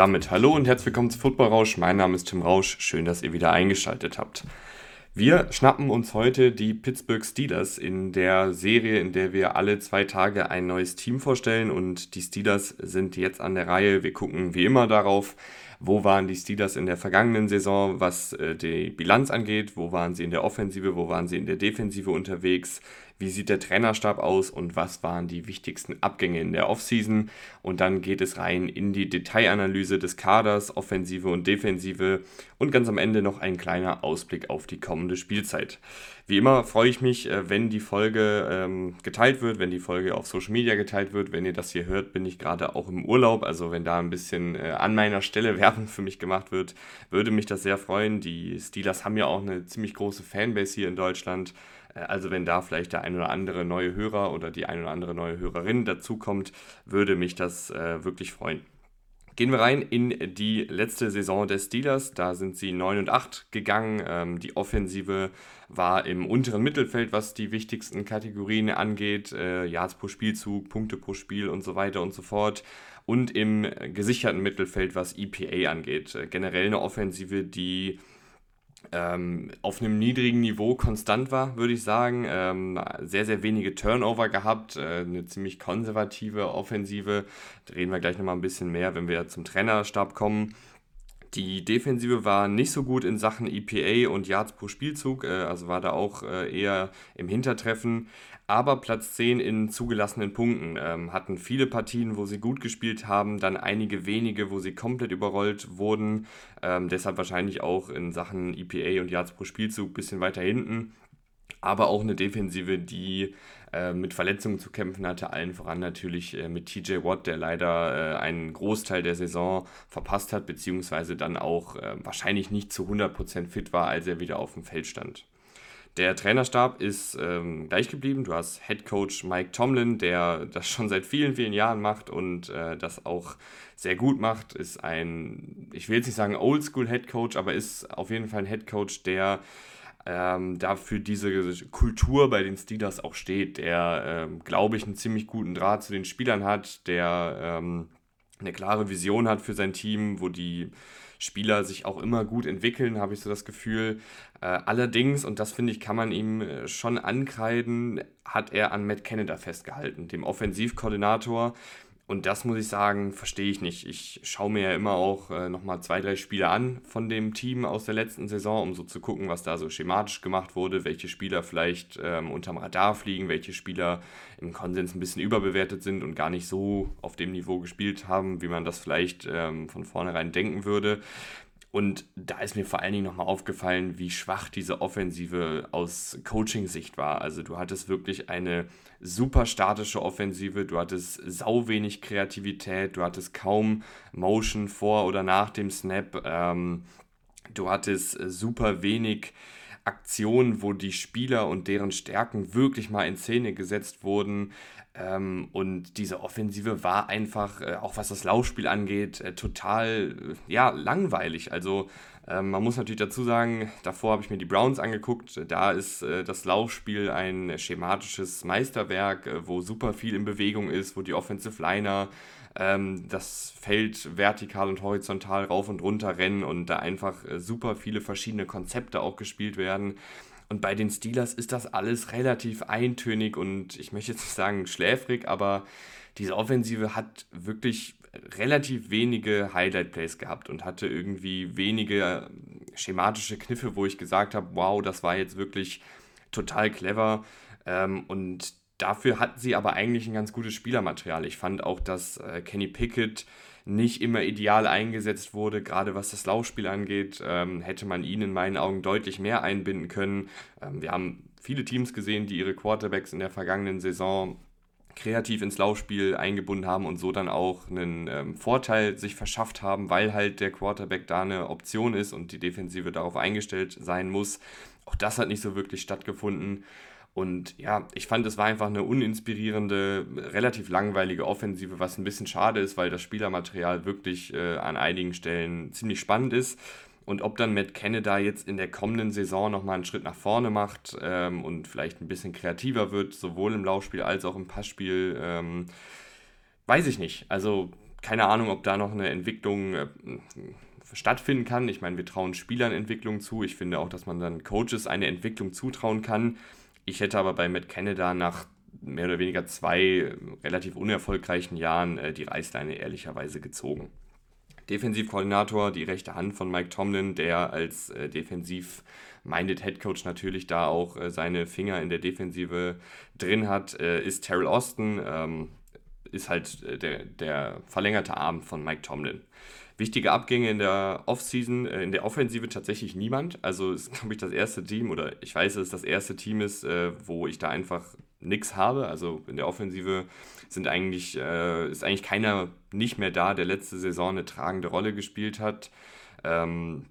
Damit hallo und herzlich willkommen zu Football Rausch. Mein Name ist Tim Rausch. Schön, dass ihr wieder eingeschaltet habt. Wir schnappen uns heute die Pittsburgh Steelers in der Serie, in der wir alle zwei Tage ein neues Team vorstellen. Und die Steelers sind jetzt an der Reihe. Wir gucken wie immer darauf, wo waren die Steelers in der vergangenen Saison, was äh, die Bilanz angeht, wo waren sie in der Offensive, wo waren sie in der Defensive unterwegs, wie sieht der Trainerstab aus und was waren die wichtigsten Abgänge in der Offseason. Und dann geht es rein in die Detailanalyse des Kaders, Offensive und Defensive und ganz am Ende noch ein kleiner Ausblick auf die kommende Spielzeit. Wie immer freue ich mich, äh, wenn die Folge ähm, geteilt wird, wenn die Folge auf Social Media geteilt wird. Wenn ihr das hier hört, bin ich gerade auch im Urlaub. Also wenn da ein bisschen äh, an meiner Stelle Werbung für mich gemacht wird, würde mich das sehr freuen. Die Steelers haben ja auch eine ziemlich große Fanbase hier in Deutschland. Äh, also wenn da vielleicht der ein oder andere neue Hörer oder die ein oder andere neue Hörerin dazukommt, würde mich das äh, wirklich freuen. Gehen wir rein in die letzte Saison des Steelers. Da sind sie 9 und 8 gegangen. Ähm, die Offensive war im unteren Mittelfeld, was die wichtigsten Kategorien angeht. Äh, Yards pro Spielzug, Punkte pro Spiel und so weiter und so fort. Und im gesicherten Mittelfeld, was EPA angeht. Äh, generell eine Offensive, die ähm, auf einem niedrigen Niveau konstant war, würde ich sagen. Ähm, sehr, sehr wenige Turnover gehabt, äh, eine ziemlich konservative Offensive. Da reden wir gleich nochmal ein bisschen mehr, wenn wir zum Trainerstab kommen. Die Defensive war nicht so gut in Sachen EPA und Yards pro Spielzug, äh, also war da auch äh, eher im Hintertreffen aber Platz 10 in zugelassenen Punkten. Ähm, hatten viele Partien, wo sie gut gespielt haben, dann einige wenige, wo sie komplett überrollt wurden. Ähm, deshalb wahrscheinlich auch in Sachen EPA und Yards pro Spielzug ein bisschen weiter hinten. Aber auch eine Defensive, die äh, mit Verletzungen zu kämpfen hatte, allen voran natürlich äh, mit TJ Watt, der leider äh, einen Großteil der Saison verpasst hat, beziehungsweise dann auch äh, wahrscheinlich nicht zu 100% fit war, als er wieder auf dem Feld stand. Der Trainerstab ist ähm, gleich geblieben. Du hast Head Coach Mike Tomlin, der das schon seit vielen, vielen Jahren macht und äh, das auch sehr gut macht. Ist ein, ich will jetzt nicht sagen Oldschool Head Coach, aber ist auf jeden Fall ein Head Coach, der ähm, dafür diese Kultur bei den Steelers auch steht, der, ähm, glaube ich, einen ziemlich guten Draht zu den Spielern hat, der ähm, eine klare Vision hat für sein Team, wo die Spieler sich auch immer gut entwickeln, habe ich so das Gefühl. Äh, allerdings, und das finde ich, kann man ihm äh, schon ankreiden, hat er an Matt Canada festgehalten, dem Offensivkoordinator, und das muss ich sagen, verstehe ich nicht. Ich schaue mir ja immer auch äh, nochmal zwei, drei Spiele an von dem Team aus der letzten Saison, um so zu gucken, was da so schematisch gemacht wurde, welche Spieler vielleicht ähm, unterm Radar fliegen, welche Spieler im Konsens ein bisschen überbewertet sind und gar nicht so auf dem Niveau gespielt haben, wie man das vielleicht ähm, von vornherein denken würde. Und da ist mir vor allen Dingen nochmal aufgefallen, wie schwach diese Offensive aus Coaching-Sicht war. Also du hattest wirklich eine super statische Offensive, du hattest sau wenig Kreativität, du hattest kaum Motion vor oder nach dem Snap, ähm, du hattest super wenig Aktionen, wo die Spieler und deren Stärken wirklich mal in Szene gesetzt wurden. Ähm, und diese Offensive war einfach, äh, auch was das Laufspiel angeht, äh, total äh, ja, langweilig. Also ähm, man muss natürlich dazu sagen, davor habe ich mir die Browns angeguckt. Da ist äh, das Laufspiel ein schematisches Meisterwerk, äh, wo super viel in Bewegung ist, wo die Offensive Liner ähm, das Feld vertikal und horizontal rauf und runter rennen und da einfach äh, super viele verschiedene Konzepte auch gespielt werden. Und bei den Steelers ist das alles relativ eintönig und ich möchte jetzt nicht sagen schläfrig, aber diese Offensive hat wirklich relativ wenige Highlight-Plays gehabt und hatte irgendwie wenige äh, schematische Kniffe, wo ich gesagt habe, wow, das war jetzt wirklich total clever. Ähm, und dafür hatten sie aber eigentlich ein ganz gutes Spielermaterial. Ich fand auch, dass äh, Kenny Pickett nicht immer ideal eingesetzt wurde, gerade was das Laufspiel angeht, ähm, hätte man ihn in meinen Augen deutlich mehr einbinden können. Ähm, wir haben viele Teams gesehen, die ihre Quarterbacks in der vergangenen Saison kreativ ins Laufspiel eingebunden haben und so dann auch einen ähm, Vorteil sich verschafft haben, weil halt der Quarterback da eine Option ist und die Defensive darauf eingestellt sein muss. Auch das hat nicht so wirklich stattgefunden. Und ja, ich fand, es war einfach eine uninspirierende, relativ langweilige Offensive, was ein bisschen schade ist, weil das Spielermaterial wirklich äh, an einigen Stellen ziemlich spannend ist. Und ob dann Matt Canada jetzt in der kommenden Saison nochmal einen Schritt nach vorne macht ähm, und vielleicht ein bisschen kreativer wird, sowohl im Laufspiel als auch im Passspiel, ähm, weiß ich nicht. Also keine Ahnung, ob da noch eine Entwicklung äh, stattfinden kann. Ich meine, wir trauen Spielern Entwicklung zu. Ich finde auch, dass man dann Coaches eine Entwicklung zutrauen kann. Ich hätte aber bei Matt Canada nach mehr oder weniger zwei relativ unerfolgreichen Jahren äh, die Reißleine ehrlicherweise gezogen. Defensivkoordinator, die rechte Hand von Mike Tomlin, der als äh, defensiv-minded Headcoach natürlich da auch äh, seine Finger in der Defensive drin hat, äh, ist Terrell Austin, ähm, ist halt äh, der, der verlängerte Arm von Mike Tomlin. Wichtige Abgänge in der Offseason, äh, in der Offensive tatsächlich niemand. Also ist, glaube ich, das erste Team oder ich weiß, dass es das erste Team ist, äh, wo ich da einfach nichts habe. Also in der Offensive sind eigentlich, äh, ist eigentlich keiner nicht mehr da, der letzte Saison eine tragende Rolle gespielt hat. Ähm,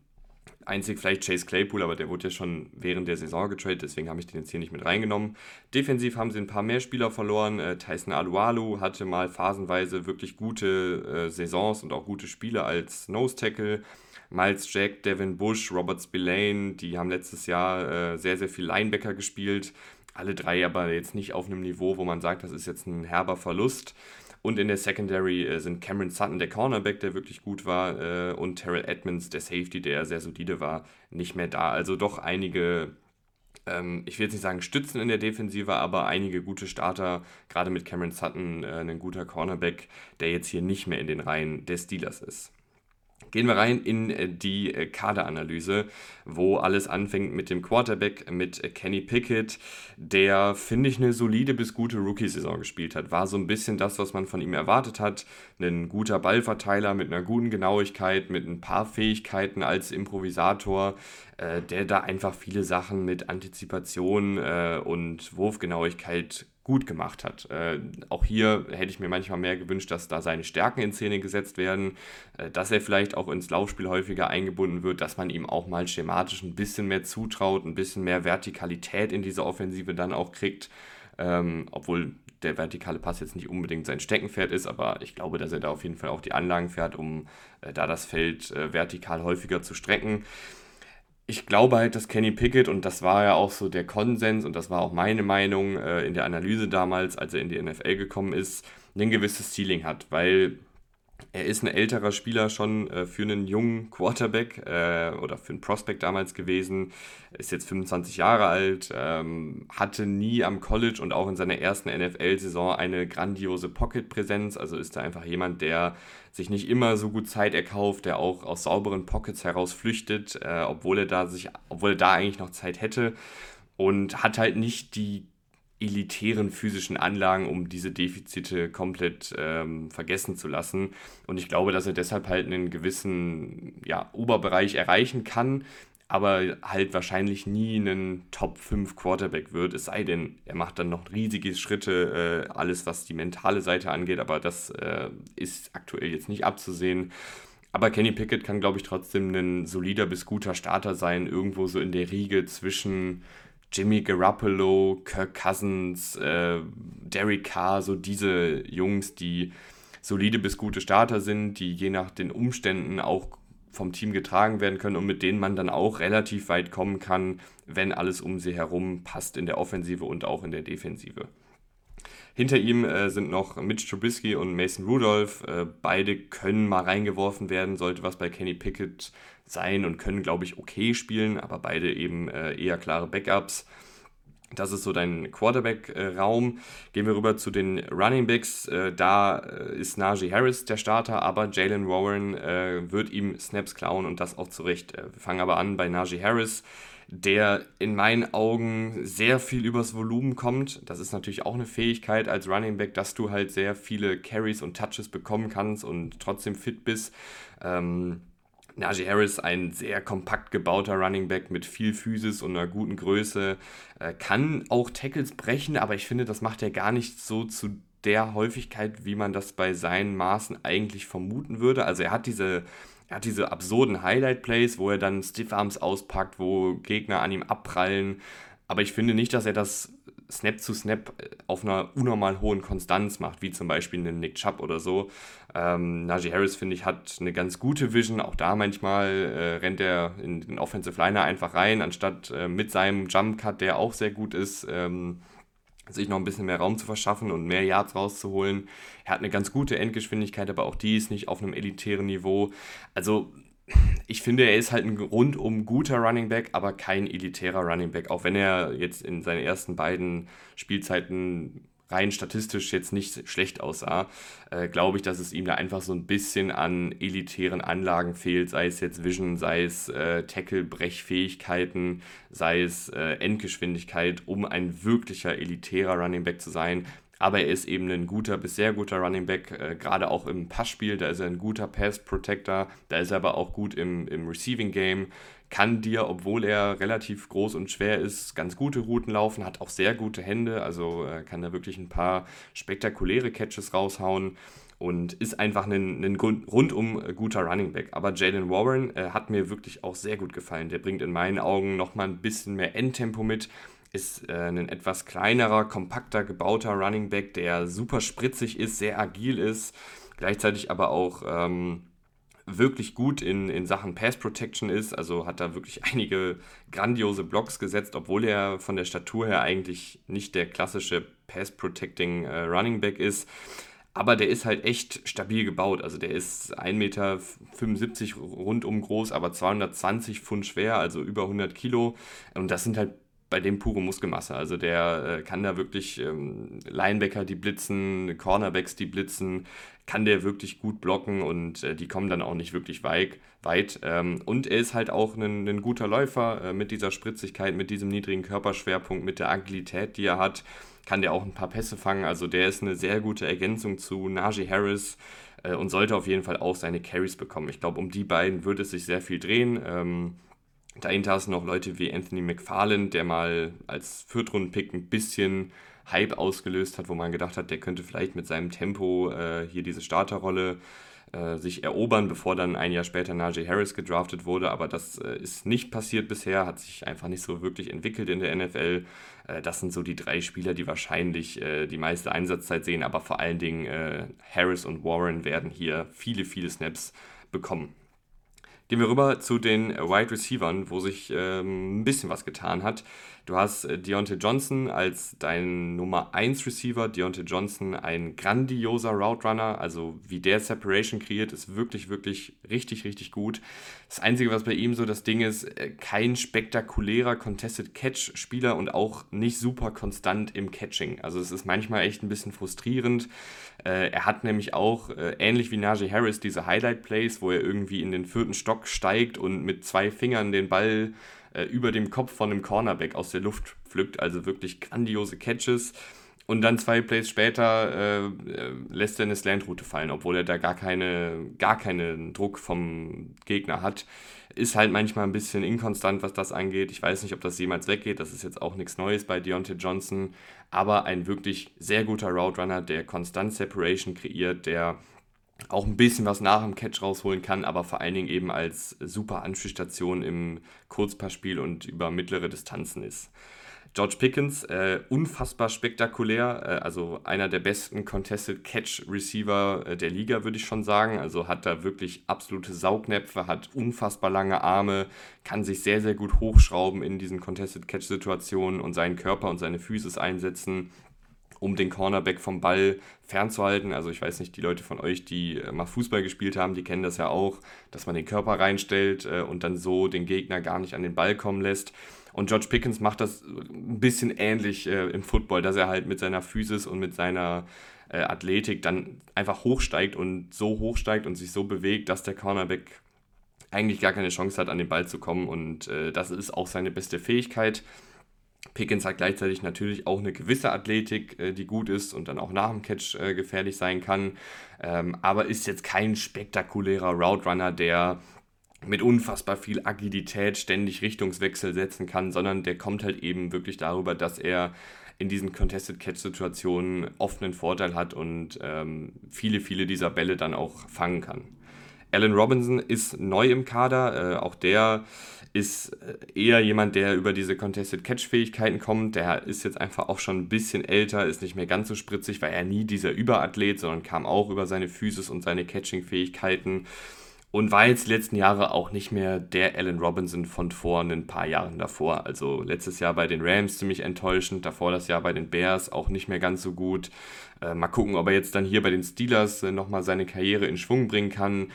Einzig vielleicht Chase Claypool, aber der wurde ja schon während der Saison getradet, deswegen habe ich den jetzt hier nicht mit reingenommen. Defensiv haben sie ein paar mehr Spieler verloren. Äh, Tyson Alualu hatte mal phasenweise wirklich gute äh, Saisons und auch gute Spiele als Nose Tackle. Miles Jack, Devin Bush, Robert Spillane, die haben letztes Jahr äh, sehr, sehr viel Linebacker gespielt. Alle drei aber jetzt nicht auf einem Niveau, wo man sagt, das ist jetzt ein herber Verlust. Und in der Secondary äh, sind Cameron Sutton, der Cornerback, der wirklich gut war, äh, und Terrell Edmonds, der Safety, der sehr solide war, nicht mehr da. Also doch einige, ähm, ich will jetzt nicht sagen Stützen in der Defensive, aber einige gute Starter, gerade mit Cameron Sutton, äh, ein guter Cornerback, der jetzt hier nicht mehr in den Reihen der Steelers ist. Gehen wir rein in äh, die äh, Kaderanalyse, wo alles anfängt mit dem Quarterback, mit äh, Kenny Pickett, der, finde ich, eine solide bis gute Rookie-Saison gespielt hat. War so ein bisschen das, was man von ihm erwartet hat. Ein guter Ballverteiler mit einer guten Genauigkeit, mit ein paar Fähigkeiten als Improvisator, der da einfach viele Sachen mit Antizipation und Wurfgenauigkeit gut gemacht hat. Äh, auch hier hätte ich mir manchmal mehr gewünscht, dass da seine Stärken in Szene gesetzt werden, äh, dass er vielleicht auch ins Laufspiel häufiger eingebunden wird, dass man ihm auch mal schematisch ein bisschen mehr zutraut, ein bisschen mehr Vertikalität in diese Offensive dann auch kriegt, ähm, obwohl der vertikale Pass jetzt nicht unbedingt sein Steckenpferd ist, aber ich glaube, dass er da auf jeden Fall auch die Anlagen fährt, um äh, da das Feld äh, vertikal häufiger zu strecken ich glaube halt, dass Kenny Pickett, und das war ja auch so der Konsens und das war auch meine Meinung äh, in der Analyse damals, als er in die NFL gekommen ist, ein gewisses Ceiling hat, weil er ist ein älterer Spieler schon äh, für einen jungen Quarterback äh, oder für einen Prospect damals gewesen, ist jetzt 25 Jahre alt, ähm, hatte nie am College und auch in seiner ersten NFL-Saison eine grandiose Pocket-Präsenz, also ist da einfach jemand, der sich nicht immer so gut Zeit erkauft, der auch aus sauberen Pockets heraus flüchtet, äh, obwohl er da sich, obwohl er da eigentlich noch Zeit hätte. Und hat halt nicht die elitären physischen Anlagen, um diese Defizite komplett ähm, vergessen zu lassen. Und ich glaube, dass er deshalb halt einen gewissen ja, Oberbereich erreichen kann, aber halt wahrscheinlich nie einen Top 5 Quarterback wird, es sei denn, er macht dann noch riesige Schritte, äh, alles was die mentale Seite angeht, aber das äh, ist aktuell jetzt nicht abzusehen. Aber Kenny Pickett kann, glaube ich, trotzdem ein solider bis guter Starter sein, irgendwo so in der Riege zwischen Jimmy Garoppolo, Kirk Cousins, äh, Derek Carr, so diese Jungs, die solide bis gute Starter sind, die je nach den Umständen auch vom Team getragen werden können und mit denen man dann auch relativ weit kommen kann, wenn alles um sie herum passt in der Offensive und auch in der Defensive. Hinter ihm äh, sind noch Mitch Trubisky und Mason Rudolph. Äh, beide können mal reingeworfen werden, sollte was bei Kenny Pickett sein und können, glaube ich, okay spielen, aber beide eben äh, eher klare Backups. Das ist so dein Quarterback-Raum. Gehen wir rüber zu den Running Backs. Äh, da äh, ist Najee Harris der Starter, aber Jalen Warren äh, wird ihm Snaps klauen und das auch zurecht. wir fangen aber an bei Najee Harris, der in meinen Augen sehr viel übers Volumen kommt. Das ist natürlich auch eine Fähigkeit als Running Back, dass du halt sehr viele Carries und Touches bekommen kannst und trotzdem fit bist. Ähm, Najee Harris, ein sehr kompakt gebauter Running Back mit viel Physis und einer guten Größe, äh, kann auch Tackles brechen, aber ich finde, das macht er gar nicht so zu der Häufigkeit, wie man das bei seinen Maßen eigentlich vermuten würde. Also er hat diese, er hat diese absurden Highlight-Plays, wo er dann Stiffarms auspackt, wo Gegner an ihm abprallen. Aber ich finde nicht, dass er das Snap zu Snap äh, auf einer unnormal hohen Konstanz macht, wie zum Beispiel einen Nick Chubb oder so. Ähm, Najee Harris, finde ich, hat eine ganz gute Vision. Auch da manchmal äh, rennt er in den Offensive Liner einfach rein, anstatt äh, mit seinem Jump Cut, der auch sehr gut ist, ähm, sich noch ein bisschen mehr Raum zu verschaffen und mehr Yards rauszuholen. Er hat eine ganz gute Endgeschwindigkeit, aber auch die ist nicht auf einem elitären Niveau. Also ich finde, er ist halt ein rundum guter Running Back, aber kein elitärer Running Back. Auch wenn er jetzt in seinen ersten beiden Spielzeiten rein statistisch jetzt nicht schlecht aussah, äh, glaube ich, dass es ihm da einfach so ein bisschen an elitären Anlagen fehlt, sei es jetzt Vision, sei es äh, Tackle-Brechfähigkeiten, sei es äh, Endgeschwindigkeit, um ein wirklicher elitärer Running Back zu sein. Aber er ist eben ein guter bis sehr guter Running Back, äh, gerade auch im Passspiel, da ist er ein guter Pass-Protector, da ist er aber auch gut im, im Receiving-Game kann dir, obwohl er relativ groß und schwer ist, ganz gute Routen laufen, hat auch sehr gute Hände, also äh, kann da wirklich ein paar spektakuläre Catches raushauen und ist einfach ein, ein rundum guter Running Back. Aber Jalen Warren äh, hat mir wirklich auch sehr gut gefallen. Der bringt in meinen Augen nochmal ein bisschen mehr Endtempo mit, ist äh, ein etwas kleinerer, kompakter gebauter Running Back, der super spritzig ist, sehr agil ist, gleichzeitig aber auch ähm, wirklich gut in, in Sachen Pass Protection ist. Also hat da wirklich einige grandiose Blocks gesetzt, obwohl er von der Statur her eigentlich nicht der klassische Pass Protecting äh, Running Back ist. Aber der ist halt echt stabil gebaut. Also der ist 1,75 Meter rundum groß, aber 220 Pfund schwer, also über 100 Kilo. Und das sind halt bei dem pure Muskelmasse. Also der äh, kann da wirklich ähm, Linebacker, die blitzen, Cornerbacks, die blitzen, kann der wirklich gut blocken und äh, die kommen dann auch nicht wirklich weit. weit. Ähm, und er ist halt auch ein, ein guter Läufer äh, mit dieser Spritzigkeit, mit diesem niedrigen Körperschwerpunkt, mit der Agilität, die er hat, kann der auch ein paar Pässe fangen. Also der ist eine sehr gute Ergänzung zu Najee Harris äh, und sollte auf jeden Fall auch seine Carries bekommen. Ich glaube, um die beiden würde es sich sehr viel drehen. Ähm, Dahinter du noch Leute wie Anthony McFarlane, der mal als Viertrunden-Pick ein bisschen Hype ausgelöst hat, wo man gedacht hat, der könnte vielleicht mit seinem Tempo äh, hier diese Starterrolle äh, sich erobern, bevor dann ein Jahr später Najee Harris gedraftet wurde. Aber das äh, ist nicht passiert bisher, hat sich einfach nicht so wirklich entwickelt in der NFL. Äh, das sind so die drei Spieler, die wahrscheinlich äh, die meiste Einsatzzeit sehen, aber vor allen Dingen äh, Harris und Warren werden hier viele, viele Snaps bekommen. Gehen wir rüber zu den Wide Receivers, wo sich ähm, ein bisschen was getan hat. Du hast äh, Deontay Johnson als dein Nummer 1 Receiver. Deontay Johnson ein grandioser Route Runner. Also wie der Separation kreiert, ist wirklich, wirklich richtig, richtig gut. Das Einzige, was bei ihm so das Ding ist, äh, kein spektakulärer Contested Catch Spieler und auch nicht super konstant im Catching. Also es ist manchmal echt ein bisschen frustrierend. Äh, er hat nämlich auch, äh, ähnlich wie Najee Harris, diese Highlight Plays, wo er irgendwie in den vierten Stock steigt und mit zwei Fingern den Ball äh, über dem Kopf von einem Cornerback aus der Luft pflückt. Also wirklich grandiose Catches. Und dann zwei Plays später äh, äh, lässt er eine Slant-Route fallen, obwohl er da gar, keine, gar keinen Druck vom Gegner hat. Ist halt manchmal ein bisschen inkonstant, was das angeht. Ich weiß nicht, ob das jemals weggeht. Das ist jetzt auch nichts Neues bei Deontay Johnson. Aber ein wirklich sehr guter Route Runner, der konstant Separation kreiert, der auch ein bisschen was nach dem Catch rausholen kann, aber vor allen Dingen eben als super Anspielstation im Kurzpassspiel und über mittlere Distanzen ist. George Pickens, äh, unfassbar spektakulär, äh, also einer der besten Contested Catch Receiver äh, der Liga, würde ich schon sagen. Also hat da wirklich absolute Saugnäpfe, hat unfassbar lange Arme, kann sich sehr, sehr gut hochschrauben in diesen Contested Catch Situationen und seinen Körper und seine Füße einsetzen um den Cornerback vom Ball fernzuhalten. Also ich weiß nicht, die Leute von euch, die äh, mal Fußball gespielt haben, die kennen das ja auch, dass man den Körper reinstellt äh, und dann so den Gegner gar nicht an den Ball kommen lässt. Und George Pickens macht das ein bisschen ähnlich äh, im Football, dass er halt mit seiner Physis und mit seiner äh, Athletik dann einfach hochsteigt und so hochsteigt und sich so bewegt, dass der Cornerback eigentlich gar keine Chance hat, an den Ball zu kommen. Und äh, das ist auch seine beste Fähigkeit. Pickens hat gleichzeitig natürlich auch eine gewisse Athletik, äh, die gut ist und dann auch nach dem Catch äh, gefährlich sein kann, ähm, aber ist jetzt kein spektakulärer Route Runner, der mit unfassbar viel Agilität ständig Richtungswechsel setzen kann, sondern der kommt halt eben wirklich darüber, dass er in diesen Contested Catch-Situationen oft einen Vorteil hat und ähm, viele, viele dieser Bälle dann auch fangen kann. Alan Robinson ist neu im Kader, äh, auch der ist äh, eher jemand, der über diese Contested Catch-Fähigkeiten kommt. Der ist jetzt einfach auch schon ein bisschen älter, ist nicht mehr ganz so spritzig, war er nie dieser Überathlet, sondern kam auch über seine Physis und seine Catching-Fähigkeiten. Und war jetzt die letzten Jahre auch nicht mehr der Allen Robinson von vor ein paar Jahren davor. Also letztes Jahr bei den Rams ziemlich enttäuschend, davor das Jahr bei den Bears auch nicht mehr ganz so gut. Äh, mal gucken, ob er jetzt dann hier bei den Steelers äh, nochmal seine Karriere in Schwung bringen kann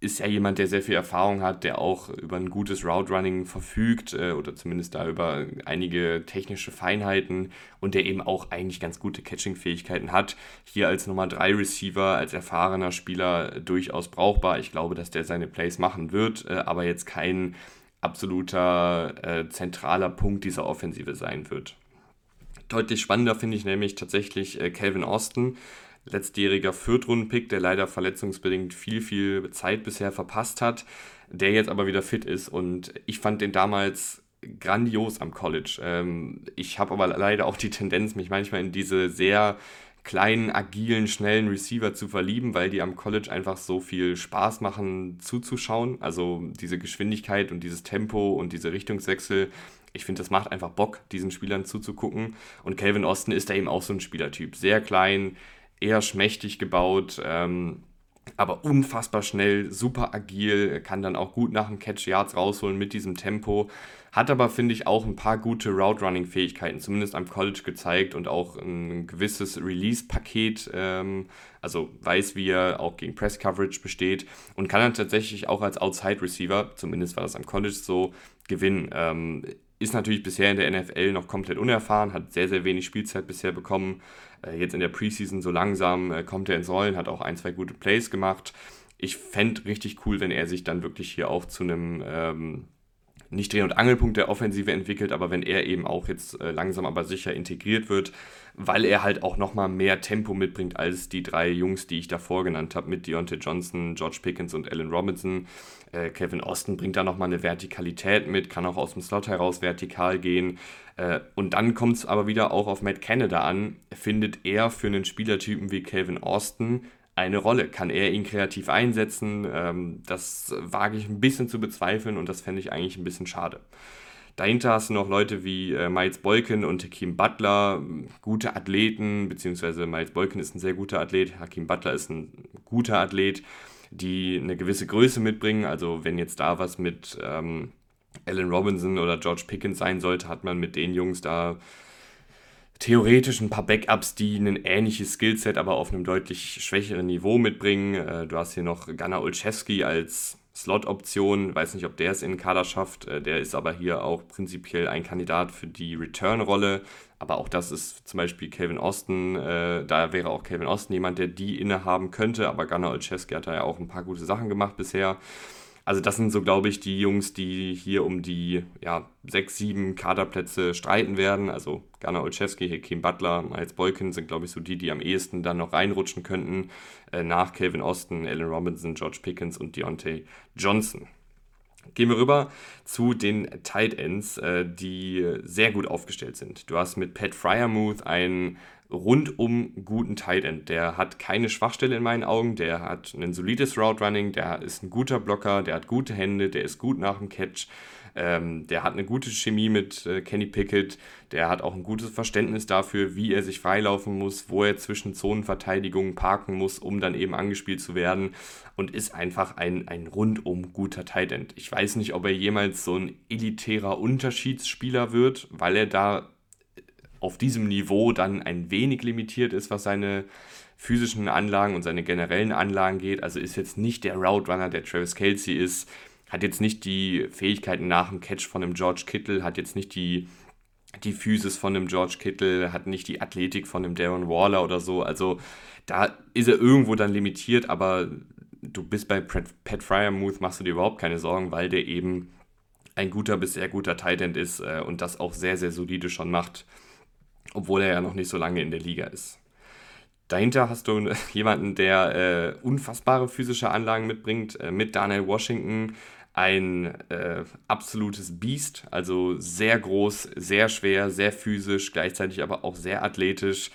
ist ja jemand, der sehr viel Erfahrung hat, der auch über ein gutes Route Running verfügt äh, oder zumindest da über einige technische Feinheiten und der eben auch eigentlich ganz gute Catching-Fähigkeiten hat. Hier als Nummer 3 Receiver, als erfahrener Spieler durchaus brauchbar. Ich glaube, dass der seine Plays machen wird, äh, aber jetzt kein absoluter äh, zentraler Punkt dieser Offensive sein wird. Deutlich spannender finde ich nämlich tatsächlich äh, Calvin Austin letztjähriger Viertrunden-Pick, der leider verletzungsbedingt viel, viel Zeit bisher verpasst hat, der jetzt aber wieder fit ist. Und ich fand den damals grandios am College. Ähm, ich habe aber leider auch die Tendenz, mich manchmal in diese sehr kleinen, agilen, schnellen Receiver zu verlieben, weil die am College einfach so viel Spaß machen zuzuschauen. Also diese Geschwindigkeit und dieses Tempo und diese Richtungswechsel. Ich finde, das macht einfach Bock, diesen Spielern zuzugucken. Und Calvin Austin ist da eben auch so ein Spielertyp. Sehr klein, eher schmächtig gebaut, ähm, aber unfassbar schnell, super agil, kann dann auch gut nach dem Catch Yards rausholen mit diesem Tempo. Hat aber, finde ich, auch ein paar gute Route-Running-Fähigkeiten, zumindest am College gezeigt und auch ein gewisses Release-Paket, ähm, also weiß, wie er auch gegen Press-Coverage besteht und kann dann tatsächlich auch als Outside-Receiver, zumindest war das am College so, gewinnen. Ähm, ist natürlich bisher in der NFL noch komplett unerfahren, hat sehr, sehr wenig Spielzeit bisher bekommen. Äh, jetzt in der Preseason so langsam äh, kommt er ins Rollen, hat auch ein, zwei gute Plays gemacht. Ich fände richtig cool, wenn er sich dann wirklich hier auch zu einem ähm, nicht Dreh- und Angelpunkt der Offensive entwickelt, aber wenn er eben auch jetzt äh, langsam aber sicher integriert wird, weil er halt auch nochmal mehr Tempo mitbringt als die drei Jungs, die ich davor genannt habe, mit Deontay Johnson, George Pickens und Allen Robinson. Äh, Kevin Austin bringt da nochmal eine Vertikalität mit, kann auch aus dem Slot heraus vertikal gehen. Äh, und dann kommt es aber wieder auch auf Matt Canada an. Findet er für einen Spielertypen wie Kevin Austin eine Rolle? Kann er ihn kreativ einsetzen? Ähm, das wage ich ein bisschen zu bezweifeln und das fände ich eigentlich ein bisschen schade. Dahinter hast du noch Leute wie äh, Miles Boykin und Hakim Butler, gute Athleten, beziehungsweise Miles Boykin ist ein sehr guter Athlet, Hakim Butler ist ein guter Athlet, die eine gewisse Größe mitbringen. Also wenn jetzt da was mit ähm, Allen Robinson oder George Pickens sein sollte, hat man mit den Jungs da theoretisch ein paar Backups, die ein ähnliches Skillset, aber auf einem deutlich schwächeren Niveau mitbringen. Äh, du hast hier noch Gunnar Olszewski als Slot-Option. Weiß nicht, ob der es in den Kader schafft. Äh, der ist aber hier auch prinzipiell ein Kandidat für die Return-Rolle. Aber auch das ist zum Beispiel Calvin Austin. Äh, da wäre auch Calvin Austin jemand, der die innehaben könnte. Aber Gunnar Olszewski hat da ja auch ein paar gute Sachen gemacht bisher. Also das sind so, glaube ich, die Jungs, die hier um die ja, sechs, sieben Kaderplätze streiten werden. Also Ghana Olszewski, Hakeem Butler, Miles Boykin sind, glaube ich, so die, die am ehesten dann noch reinrutschen könnten. Äh, nach Calvin Austin, Allen Robinson, George Pickens und Deontay Johnson. Gehen wir rüber zu den Tight Ends, äh, die sehr gut aufgestellt sind. Du hast mit Pat Fryermuth einen rundum guten Tight End. Der hat keine Schwachstelle in meinen Augen, der hat ein solides Route Running, der ist ein guter Blocker, der hat gute Hände, der ist gut nach dem Catch. Ähm, der hat eine gute Chemie mit äh, Kenny Pickett. Der hat auch ein gutes Verständnis dafür, wie er sich freilaufen muss, wo er zwischen Zonenverteidigungen parken muss, um dann eben angespielt zu werden. Und ist einfach ein, ein rundum guter Tight End. Ich weiß nicht, ob er jemals so ein elitärer Unterschiedsspieler wird, weil er da auf diesem Niveau dann ein wenig limitiert ist, was seine physischen Anlagen und seine generellen Anlagen geht. Also ist jetzt nicht der Route Runner, der Travis Kelsey ist, hat jetzt nicht die Fähigkeiten nach dem Catch von einem George Kittle, hat jetzt nicht die, die Physis von einem George Kittle, hat nicht die Athletik von einem Darren Waller oder so. Also da ist er irgendwo dann limitiert, aber du bist bei Pat Fryermuth, machst du dir überhaupt keine Sorgen, weil der eben ein guter bis sehr guter Tight End ist äh, und das auch sehr, sehr solide schon macht obwohl er ja noch nicht so lange in der Liga ist. Dahinter hast du jemanden, der äh, unfassbare physische Anlagen mitbringt, äh, mit Daniel Washington, ein äh, absolutes Biest, also sehr groß, sehr schwer, sehr physisch, gleichzeitig aber auch sehr athletisch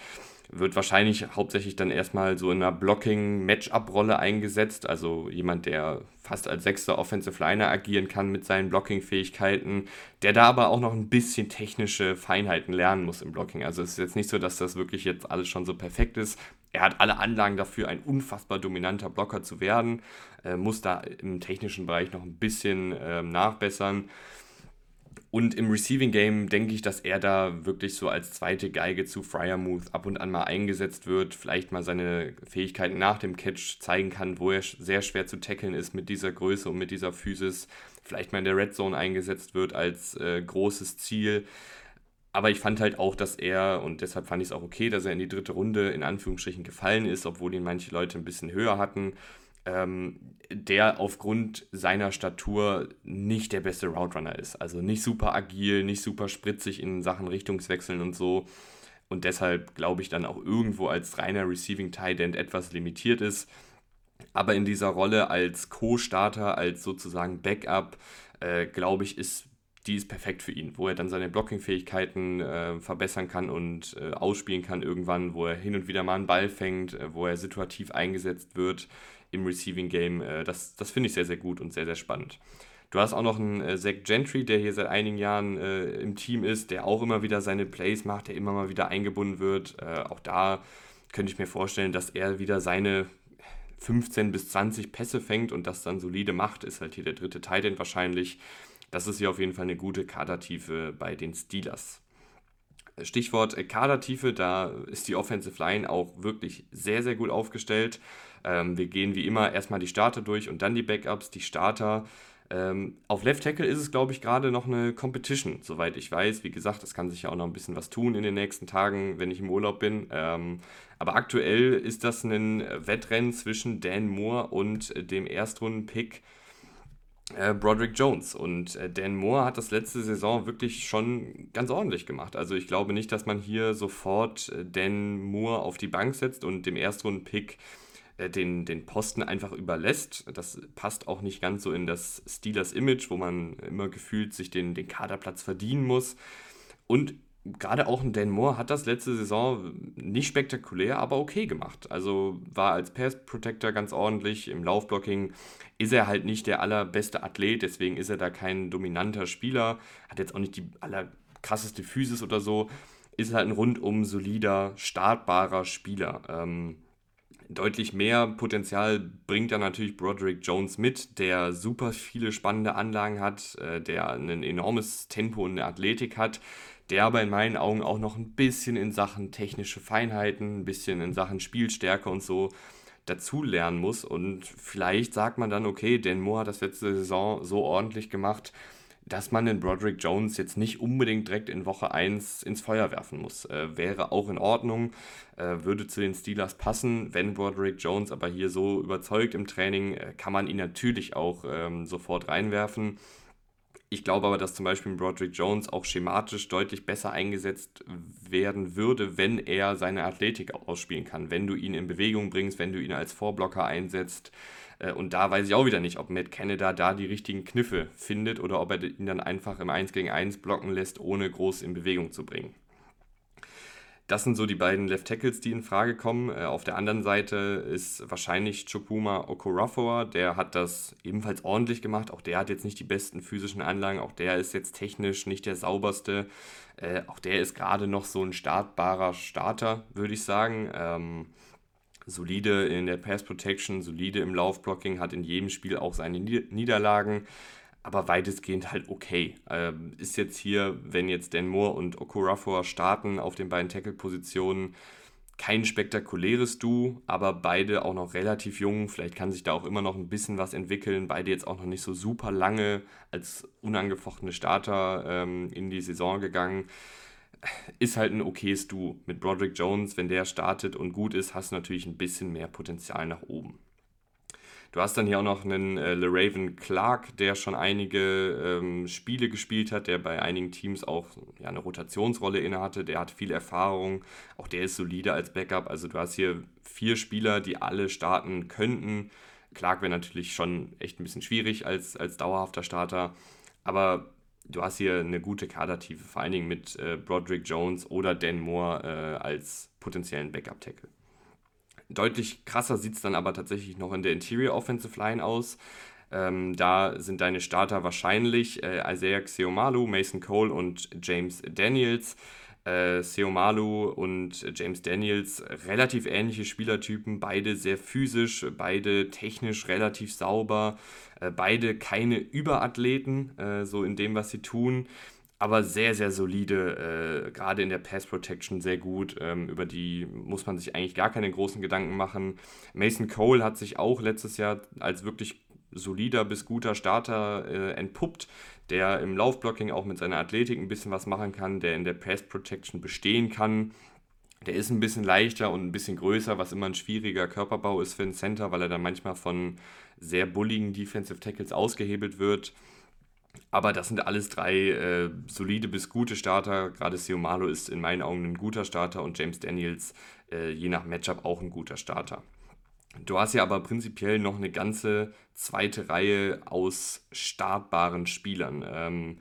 wird wahrscheinlich hauptsächlich dann erstmal so in einer Blocking-Matchup-Rolle eingesetzt. Also jemand, der fast als sechster Offensive Liner agieren kann mit seinen Blocking-Fähigkeiten, der da aber auch noch ein bisschen technische Feinheiten lernen muss im Blocking. Also es ist jetzt nicht so, dass das wirklich jetzt alles schon so perfekt ist. er hat alle Anlagen dafür, ein unfassbar dominanter Blocker zu werden, äh, muss da im technischen Bereich noch ein bisschen äh, nachbessern. Und im Receiving Game denke ich, dass er da wirklich so als zweite Geige zu Fryermuth ab und an mal eingesetzt wird, vielleicht mal seine Fähigkeiten nach dem Catch zeigen kann, wo er sehr schwer zu tackeln ist mit dieser Größe und mit dieser Physis, vielleicht mal in der Red Zone eingesetzt wird als äh, großes Ziel. Aber ich fand halt auch, dass er, und deshalb fand ich es auch okay, dass er in die dritte Runde in Anführungsstrichen gefallen ist, obwohl ihn manche Leute ein bisschen höher hatten ähm, der aufgrund seiner Statur nicht der beste Route ist. Also nicht super agil, nicht super spritzig in Sachen Richtungswechseln und so. Und deshalb glaube ich dann auch irgendwo als reiner Receiving Tight End etwas limitiert ist. Aber in dieser Rolle als Co-Starter, als sozusagen Backup, äh, glaube ich, ist die ist perfekt für ihn, wo er dann seine Blocking-Fähigkeiten äh, verbessern kann und äh, ausspielen kann irgendwann, wo er hin und wieder mal einen Ball fängt, äh, wo er situativ eingesetzt wird im Receiving Game. Äh, das das finde ich sehr, sehr gut und sehr, sehr spannend. Du hast auch noch einen äh, Zach Gentry, der hier seit einigen Jahren äh, im Team ist, der auch immer wieder seine Plays macht, der immer mal wieder eingebunden wird. Auch da könnte ich mir vorstellen, dass er wieder seine 15 bis 20 Pässe fängt und das dann solide macht. Ist halt hier der dritte Titan wahrscheinlich. Das ist hier auf jeden Fall eine gute Kadertiefe bei den Steelers. Stichwort Kadertiefe, da ist die Offensive Line auch wirklich sehr, sehr gut aufgestellt. Ähm, wir gehen wie immer erstmal die Starter durch und dann die Backups. Die Starter ähm, auf Left Tackle ist es, glaube ich, gerade noch eine Competition, soweit ich weiß. Wie gesagt, es kann sich ja auch noch ein bisschen was tun in den nächsten Tagen, wenn ich im Urlaub bin. Ähm, aber aktuell ist das ein Wettrennen zwischen Dan Moore und dem Erstrunden-Pick äh, Broderick Jones. Und äh, Dan Moore hat das letzte Saison wirklich schon ganz ordentlich gemacht. Also ich glaube nicht, dass man hier sofort äh, Dan Moore auf die Bank setzt und dem Erstrunden-Pick äh, den, den Posten einfach überlässt. Das passt auch nicht ganz so in das Steelers-Image, wo man immer gefühlt sich den, den Kaderplatz verdienen muss. Und gerade auch ein Dan Moore hat das letzte Saison nicht spektakulär, aber okay gemacht. Also war als Pass Protector ganz ordentlich. Im Laufblocking ist er halt nicht der allerbeste Athlet, deswegen ist er da kein dominanter Spieler. Hat jetzt auch nicht die allerkrasseste Physis oder so. Ist halt ein rundum solider, startbarer Spieler. Ähm, Deutlich mehr Potenzial bringt dann natürlich Broderick Jones mit, der super viele spannende Anlagen hat, äh, der ein enormes Tempo und eine Athletik hat, der aber in meinen Augen auch noch ein bisschen in Sachen technische Feinheiten, ein bisschen in Sachen Spielstärke und so dazu lernen muss. Und vielleicht sagt man dann, okay, Dan Moore hat das letzte Saison so ordentlich gemacht, dass man den Broderick Jones jetzt nicht unbedingt direkt in Woche 1 ins Feuer werfen muss. Äh, wäre auch in Ordnung, äh, würde zu den Steelers passen. Wenn Broderick Jones aber hier so überzeugt im Training, äh, kann man ihn natürlich auch ähm, sofort reinwerfen. Ich glaube aber, dass zum Beispiel Broderick Jones auch schematisch deutlich besser eingesetzt werden würde, wenn er seine Athletik ausspielen kann. Wenn du ihn in Bewegung bringst, wenn du ihn als Vorblocker einsetzt, und da weiß ich auch wieder nicht, ob Matt Canada da die richtigen Kniffe findet oder ob er ihn dann einfach im 1 gegen 1 blocken lässt, ohne groß in Bewegung zu bringen. Das sind so die beiden Left Tackles, die in Frage kommen. Äh, auf der anderen Seite ist wahrscheinlich Chukuma Okorafoa. Der hat das ebenfalls ordentlich gemacht. Auch der hat jetzt nicht die besten physischen Anlagen. Auch der ist jetzt technisch nicht der sauberste. Äh, auch der ist gerade noch so ein startbarer Starter, würde ich sagen. Solide in der Pass Protection, solide im Laufblocking, hat in jedem Spiel auch seine Niederlagen, aber weitestgehend halt okay. Ähm, ist jetzt hier, wenn jetzt Dan Moore und Okorafor starten auf den beiden Tackle-Positionen, kein spektakuläres Du, aber beide auch noch relativ jung. Vielleicht kann sich da auch immer noch ein bisschen was entwickeln. Beide jetzt auch noch nicht so super lange als unangefochtene Starter ähm, in die Saison gegangen ist halt ein okayes Du. Mit Broderick Jones, wenn der startet und gut ist, hast du natürlich ein bisschen mehr Potenzial nach oben. Du hast dann hier auch noch einen äh, LeRaven Clark, der schon einige ähm, Spiele gespielt hat, der bei einigen Teams auch ja, eine Rotationsrolle innehatte. Der hat viel Erfahrung, auch der ist solide als Backup. Also du hast hier vier Spieler, die alle starten könnten. Clark wäre natürlich schon echt ein bisschen schwierig als, als dauerhafter Starter. Aber du hast hier eine gute Kadertiefe, vor allen Dingen mit äh, Broderick Jones oder Dan Moore äh, als potenziellen Backup-Tackle. Deutlich krasser sieht es dann aber tatsächlich noch in der Interior Offensive Line aus. Ähm, da sind deine Starter wahrscheinlich äh, Isaiah Xiomalu, Mason Cole und James Daniels. Äh, Seomalu und James Daniels, relativ ähnliche Spielertypen, beide sehr physisch, beide technisch relativ sauber, äh, beide keine Überathleten, äh, so in dem, was sie tun aber sehr, sehr solide, äh, gerade in der Pass Protection sehr gut. Ähm, über die muss man sich eigentlich gar keine großen Gedanken machen. Mason Cole hat sich auch letztes Jahr als wirklich solider bis guter Starter äh, entpuppt, der im Laufblocking auch mit seiner Athletik ein bisschen was machen kann, der in der Pass Protection bestehen kann. Der ist ein bisschen leichter und ein bisschen größer, was immer ein schwieriger Körperbau ist für einen Center, weil er dann manchmal von sehr bulligen Defensive Tackles ausgehebelt wird. Aber das sind alles drei äh, solide bis gute Starter. Gerade Seomalo ist in meinen Augen ein guter Starter und James Daniels äh, je nach Matchup auch ein guter Starter. Du hast ja aber prinzipiell noch eine ganze zweite Reihe aus startbaren Spielern. Ähm,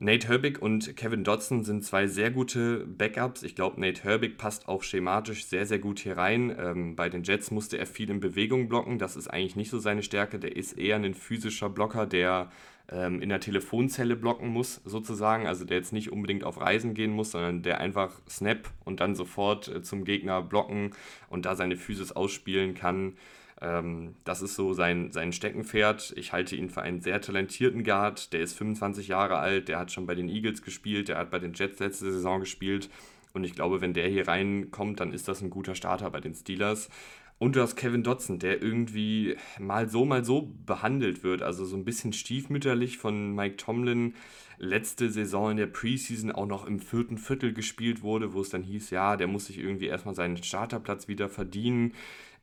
Nate Herbig und Kevin Dodson sind zwei sehr gute Backups. Ich glaube, Nate Herbig passt auch schematisch sehr, sehr gut hier rein. Ähm, bei den Jets musste er viel in Bewegung blocken. Das ist eigentlich nicht so seine Stärke. Der ist eher ein physischer Blocker, der ähm, in der Telefonzelle blocken muss, sozusagen. Also der jetzt nicht unbedingt auf Reisen gehen muss, sondern der einfach Snap und dann sofort äh, zum Gegner blocken und da seine Physis ausspielen kann. Ähm, das ist so sein, sein Steckenpferd. Ich halte ihn für einen sehr talentierten Guard. Der ist 25 Jahre alt, der hat schon bei den Eagles gespielt, der hat bei den Jets letzte Saison gespielt. Und ich glaube, wenn der hier reinkommt, dann ist das ein guter Starter bei den Steelers. Und du hast Kevin Dotson, der irgendwie mal so, mal so behandelt wird. Also so ein bisschen stiefmütterlich von Mike Tomlin. Letzte Saison in der Preseason auch noch im vierten Viertel gespielt wurde, wo es dann hieß, ja, der muss sich irgendwie erstmal seinen Starterplatz wieder verdienen.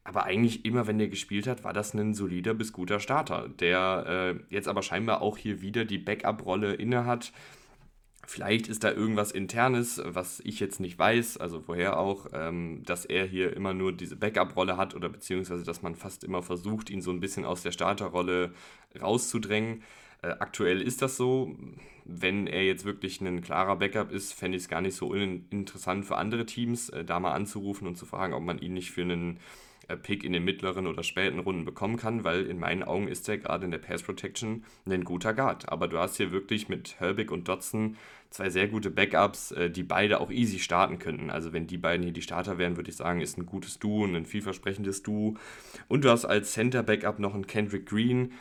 Aber eigentlich immer, wenn der gespielt hat, war das ein solider bis guter Starter, der äh, jetzt aber scheinbar auch hier wieder die Backup-Rolle innehat. Vielleicht ist da irgendwas Internes, was ich jetzt nicht weiß, also woher auch, ähm, dass er hier immer nur diese Backup-Rolle hat oder beziehungsweise, dass man fast immer versucht, ihn so ein bisschen aus der Starterrolle rauszudrängen. Äh, aktuell ist das so. Wenn er jetzt wirklich ein klarer Backup ist, fände ich es gar nicht so interessant für andere Teams, äh, da mal anzurufen und zu fragen, ob man ihn nicht für einen Pick in den mittleren oder späten Runden bekommen kann, weil in meinen Augen ist er gerade in der Pass Protection ein guter Guard. Aber du hast hier wirklich mit Herbig und Dotson zwei sehr gute Backups, äh, die beide auch easy starten könnten. Also wenn die beiden hier die Starter wären, würde ich sagen, ist ein gutes Duo und ein vielversprechendes Duo. Und du hast als Center Backup noch einen Kendrick Green,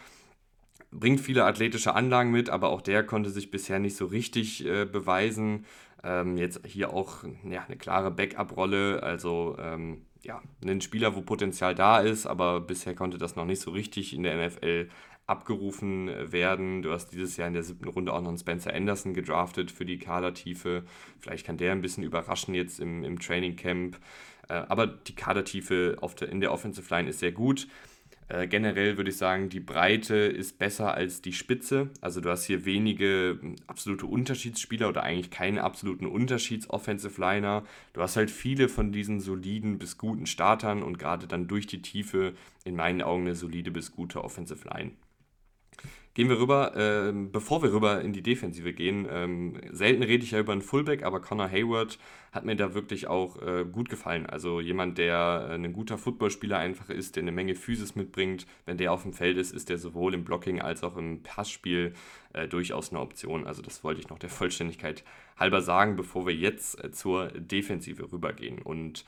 bringt viele athletische Anlagen mit, aber auch der konnte sich bisher nicht so richtig äh, beweisen. Ähm, jetzt hier auch ja, eine klare Backup-Rolle, also ähm, ja, ein Spieler, wo Potenzial da ist, aber bisher konnte das noch nicht so richtig in der NFL abgerufen werden. Du hast dieses Jahr in der siebten Runde auch noch einen Spencer Anderson gedraftet für die Kadertiefe. Vielleicht kann der ein bisschen überraschen jetzt im, im Training Camp. Äh, aber die Kadertiefe der, in der Offensive Line ist sehr gut. Äh, generell würde ich sagen, die Breite ist besser als die Spitze. Also du hast hier wenige hm, absolute Unterschiedsspieler oder eigentlich keine absoluten Unterschieds-Offensive-Liner. Du hast halt viele von diesen soliden bis guten Startern und gerade dann durch die Tiefe in meinen Augen eine solide bis gute Offensive-Line. Gehen wir rüber, äh, bevor wir rüber in die Defensive gehen. Ähm, selten rede ich ja über einen Fullback, aber Connor Hayward hat mir da wirklich auch äh, gut gefallen. Also jemand, der äh, ein guter Footballspieler einfach ist, der eine Menge Physis mitbringt. Wenn der auf dem Feld ist, ist der sowohl im Blocking als auch im Passspiel äh, durchaus eine Option. Also das wollte ich noch der Vollständigkeit halber sagen, bevor wir jetzt äh, zur Defensive rübergehen. Und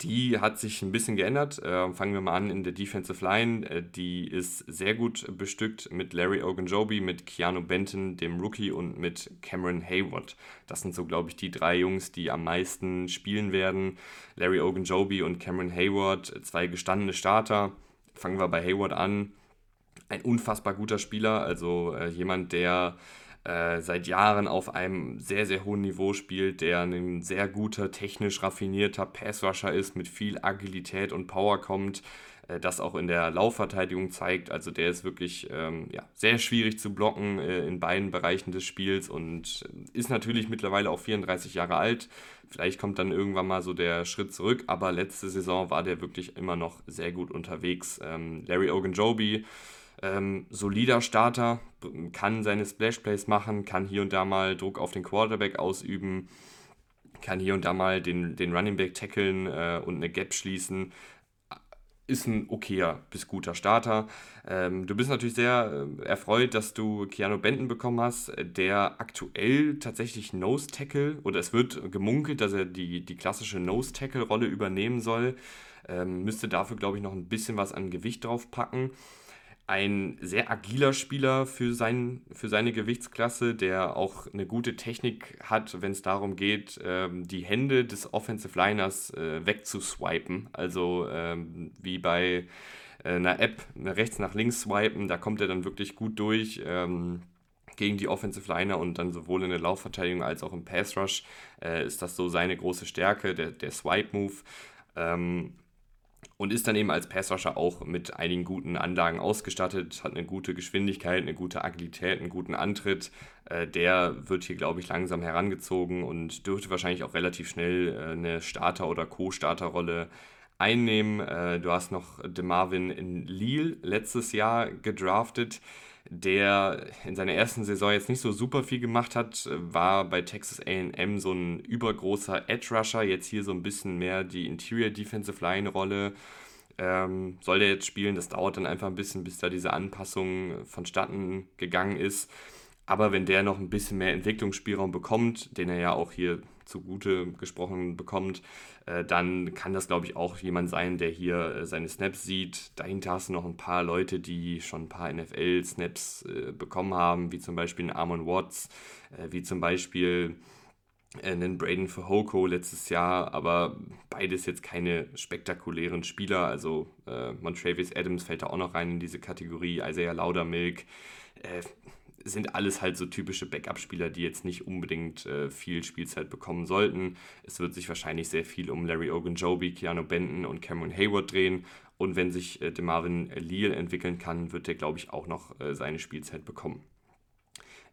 die hat sich ein bisschen geändert. Äh, fangen wir mal an in der Defensive Line. Äh, die ist sehr gut bestückt mit Larry Ogunjobi, mit Keanu Benton, dem Rookie, und mit Cameron Hayward. Das sind so, glaube ich, die drei Jungs, die am meisten spielen werden. Larry Ogunjobi und Cameron Hayward, zwei gestandene Starter. Fangen wir bei Hayward an. Ein unfassbar guter Spieler, also äh, jemand, der äh, seit Jahren auf einem sehr, sehr hohen Niveau spielt, der ein sehr guter, technisch raffinierter Passrusher ist, mit viel Agilität und Power kommt, äh, das auch in der Laufverteidigung zeigt. Also der ist wirklich ähm, ja, sehr schwierig zu blocken äh, in beiden Bereichen des Spiels und ist natürlich mittlerweile auch 34 Jahre alt. Vielleicht kommt dann irgendwann mal so der Schritt zurück, aber letzte Saison war der wirklich immer noch sehr gut unterwegs. Ähm, Larry Ogunjobi ähm, solider Starter, kann seine Splashplays machen, kann hier und da mal Druck auf den Quarterback ausüben, kann hier und da mal den, den Running Back tackeln äh, und eine Gap schließen. ist ein okayer bis guter Starter. Ähm, du bist natürlich sehr äh, erfreut, dass du Keanu Benton bekommen hast, der aktuell tatsächlich Nose Tackle oder es wird gemunkelt, dass er die, die klassische Nose Tackle Rolle übernehmen soll. Ähm, müsste dafür, glaube ich, noch ein bisschen was an Gewicht drauf packen ein sehr agiler Spieler für, sein, für seine Gewichtsklasse, der auch eine gute Technik hat, wenn es darum geht, ähm, die Hände des Offensive Liners äh, wegzuswipen. Also ähm, wie bei äh, einer App, rechts nach links swipen, da kommt er dann wirklich gut durch. Ähm, gegen die Offensive Liner und dann sowohl in der Laufverteidigung als auch im Pass Rush äh, ist das so seine große Stärke, der, der Swipe-Move. Ähm, und ist dann eben als Passrusher auch mit einigen guten Anlagen ausgestattet, hat eine gute Geschwindigkeit, eine gute Agilität, einen guten Antritt. Äh, der wird hier, glaube ich, langsam herangezogen und dürfte wahrscheinlich auch relativ schnell äh, eine Starter- oder Co-Starter-Rolle einnehmen. Äh, du hast noch DeMarvin in Lille letztes Jahr gedraftet der in seiner ersten Saison jetzt nicht so super viel gemacht hat, war bei Texas AM so ein übergroßer Edge Rusher, jetzt hier so ein bisschen mehr die Interior Defensive Line Rolle. Ähm, soll der jetzt spielen? Das dauert dann einfach ein bisschen, bis da diese Anpassung vonstatten gegangen ist. Aber wenn der noch ein bisschen mehr Entwicklungsspielraum bekommt, den er ja auch hier zugute gesprochen bekommt, äh, dann kann das, glaube ich, auch jemand sein, der hier äh, seine Snaps sieht. Dahinter hast du noch ein paar Leute, die schon ein paar NFL-Snaps äh, bekommen haben, wie zum Beispiel einen Armon Watts, wie zum Beispiel einen Braden Fahoko letztes Jahr, aber beides jetzt keine spektakulären Spieler. Also äh, Montravius Adams fällt da auch noch rein in diese Kategorie, Isaiah Laudermilk. Äh, sind alles halt so typische Backup-Spieler, die jetzt nicht unbedingt äh, viel Spielzeit bekommen sollten. Es wird sich wahrscheinlich sehr viel um Larry Ogunjobi, Keanu Benton und Cameron Hayward drehen. Und wenn sich äh, DeMarvin Leal entwickeln kann, wird der, glaube ich, auch noch äh, seine Spielzeit bekommen.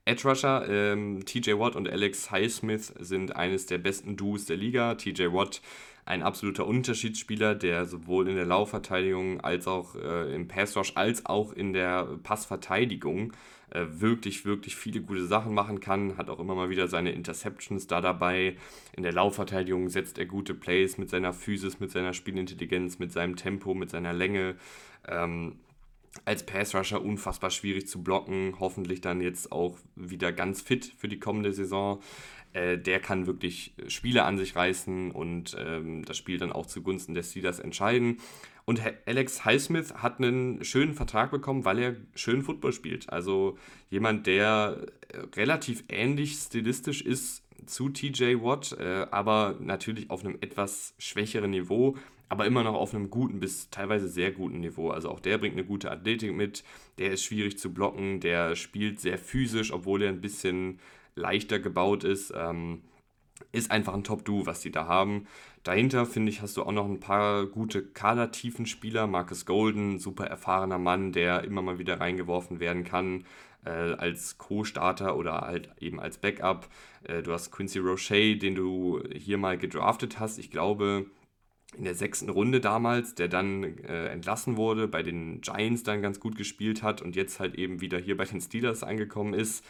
Edge Rusher, ähm, TJ Watt und Alex Highsmith sind eines der besten Duos der Liga. TJ Watt ein absoluter Unterschiedsspieler, der sowohl in der Laufverteidigung als auch äh, im Pass Rush als auch in der Passverteidigung äh, wirklich, wirklich viele gute Sachen machen kann. Hat auch immer mal wieder seine Interceptions da dabei. In der Laufverteidigung setzt er gute Plays mit seiner Physis, mit seiner Spielintelligenz, mit seinem Tempo, mit seiner Länge. Ähm, als Pass-Rusher unfassbar schwierig zu blocken, hoffentlich dann jetzt auch wieder ganz fit für die kommende Saison. Äh, der kann wirklich Spiele an sich reißen und ähm, das Spiel dann auch zugunsten des Steelers entscheiden. Und Alex Highsmith hat einen schönen Vertrag bekommen, weil er schön Football spielt. Also jemand, der äh, relativ ähnlich stilistisch ist zu TJ Watt, äh, aber natürlich auf einem etwas schwächeren Niveau, aber immer noch auf einem guten bis teilweise sehr guten Niveau. Also auch der bringt eine gute Athletik mit, der ist schwierig zu blocken, der spielt sehr physisch, obwohl er ein bisschen leichter gebaut ist. Ähm, ist einfach ein Top-Duo, was die da haben. Dahinter, finde ich, hast du auch noch ein paar gute kadertiefen Spieler. Marcus Golden, super erfahrener Mann, der immer mal wieder reingeworfen werden kann äh, als Co-Starter oder halt eben als Backup. Äh, du hast Quincy Roche, den du hier mal gedraftet hast. Ich glaube, in der sechsten Runde damals, der dann äh, entlassen wurde, bei den Giants dann ganz gut gespielt hat und jetzt halt eben wieder hier bei den Steelers angekommen ist.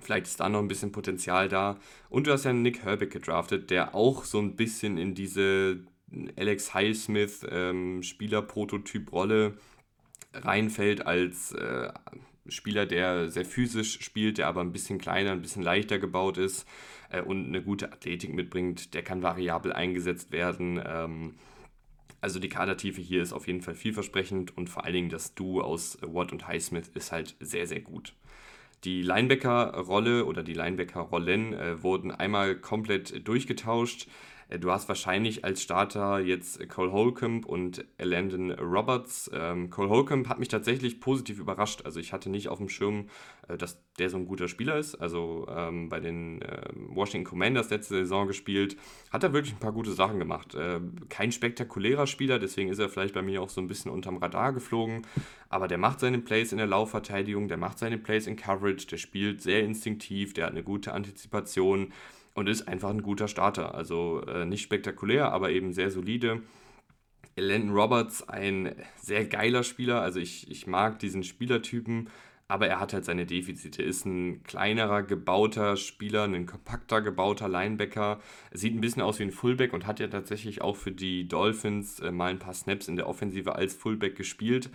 Vielleicht ist da noch ein bisschen Potenzial da. Und du hast ja Nick Herbig gedraftet, der auch so ein bisschen in diese Alex Highsmith ähm, Spieler-Prototyp-Rolle reinfällt als äh, Spieler, der sehr physisch spielt, der aber ein bisschen kleiner, ein bisschen leichter gebaut ist äh, und eine gute Athletik mitbringt. Der kann variabel eingesetzt werden. Ähm, also die Kadertiefe hier ist auf jeden Fall vielversprechend und vor allen Dingen das Duo aus Watt und Highsmith ist halt sehr, sehr gut. Die Linebacker-Rolle oder die Linebacker-Rollen äh, wurden einmal komplett durchgetauscht. Äh, du hast wahrscheinlich als Starter jetzt Cole Holcomb und Landon Roberts. Ähm, Cole Holcomb hat mich tatsächlich positiv überrascht. Also ich hatte nicht auf dem Schirm, äh, dass der so ein guter Spieler ist. Also ähm, bei den äh, Washington Commanders letzte Saison gespielt, hat er wirklich ein paar gute Sachen gemacht. Äh, kein spektakulärer Spieler, deswegen ist er vielleicht bei mir auch so ein bisschen unterm Radar geflogen. Aber der macht seine Plays in der Laufverteidigung, der macht seine Plays in Coverage, der spielt sehr instinktiv, der hat eine gute Antizipation und ist einfach ein guter Starter. Also äh, nicht spektakulär, aber eben sehr solide. Landon Roberts, ein sehr geiler Spieler. Also ich, ich mag diesen Spielertypen. aber er hat halt seine Defizite. Ist ein kleinerer, gebauter Spieler, ein kompakter, gebauter Linebacker. Sieht ein bisschen aus wie ein Fullback und hat ja tatsächlich auch für die Dolphins äh, mal ein paar Snaps in der Offensive als Fullback gespielt.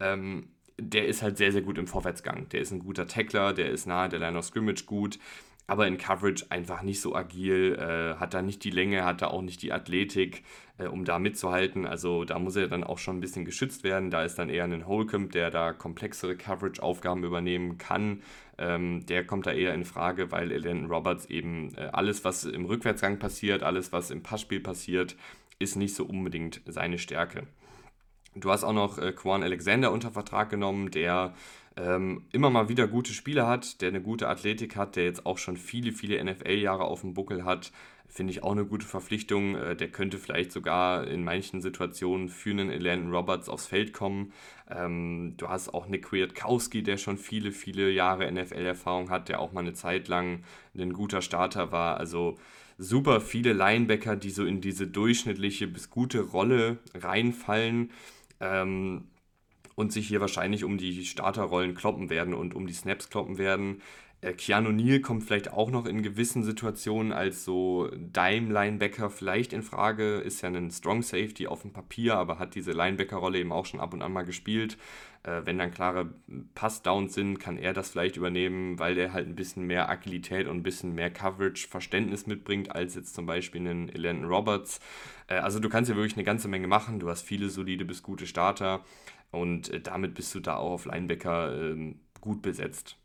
Ähm, der ist halt sehr, sehr gut im Vorwärtsgang. Der ist ein guter Tackler, der ist nahe der Line of Scrimmage gut aber in Coverage einfach nicht so agil, äh, hat da nicht die Länge, hat da auch nicht die Athletik, äh, um da mitzuhalten. Also da muss er dann auch schon ein bisschen geschützt werden. Da ist dann eher ein Holcomb, der da komplexere Coverage-Aufgaben übernehmen kann. Ähm, der kommt da eher in Frage, weil Landon Roberts eben äh, alles, was im Rückwärtsgang passiert, alles, was im Passspiel passiert, ist nicht so unbedingt seine Stärke. Du hast auch noch äh, Quan Alexander unter Vertrag genommen, der ähm, immer mal wieder gute Spiele hat, der eine gute Athletik hat, der jetzt auch schon viele, viele NFL-Jahre auf dem Buckel hat, finde ich auch eine gute Verpflichtung. Äh, der könnte vielleicht sogar in manchen Situationen für einen Landon Roberts aufs Feld kommen. Ähm, du hast auch Nick Kwiatkowski, der schon viele, viele Jahre NFL-Erfahrung hat, der auch mal eine Zeit lang ein guter Starter war. Also super viele Linebacker, die so in diese durchschnittliche bis gute Rolle reinfallen. Ähm, und sich hier wahrscheinlich um die Starterrollen kloppen werden und um die Snaps kloppen werden. Äh, Keanu Neal kommt vielleicht auch noch in gewissen Situationen als so Dime-Linebacker vielleicht in Frage. Ist ja ein Strong Safety auf dem Papier, aber hat diese Linebacker-Rolle eben auch schon ab und an mal gespielt. Äh, wenn dann klare Passdowns sind, kann er das vielleicht übernehmen, weil der halt ein bisschen mehr Agilität und ein bisschen mehr Coverage-Verständnis mitbringt, als jetzt zum Beispiel einen Landon Roberts. Äh, also du kannst ja wirklich eine ganze Menge machen. Du hast viele solide bis gute Starter. Und äh, damit bist du da auch auf Linebacker ähm, gut besetzt.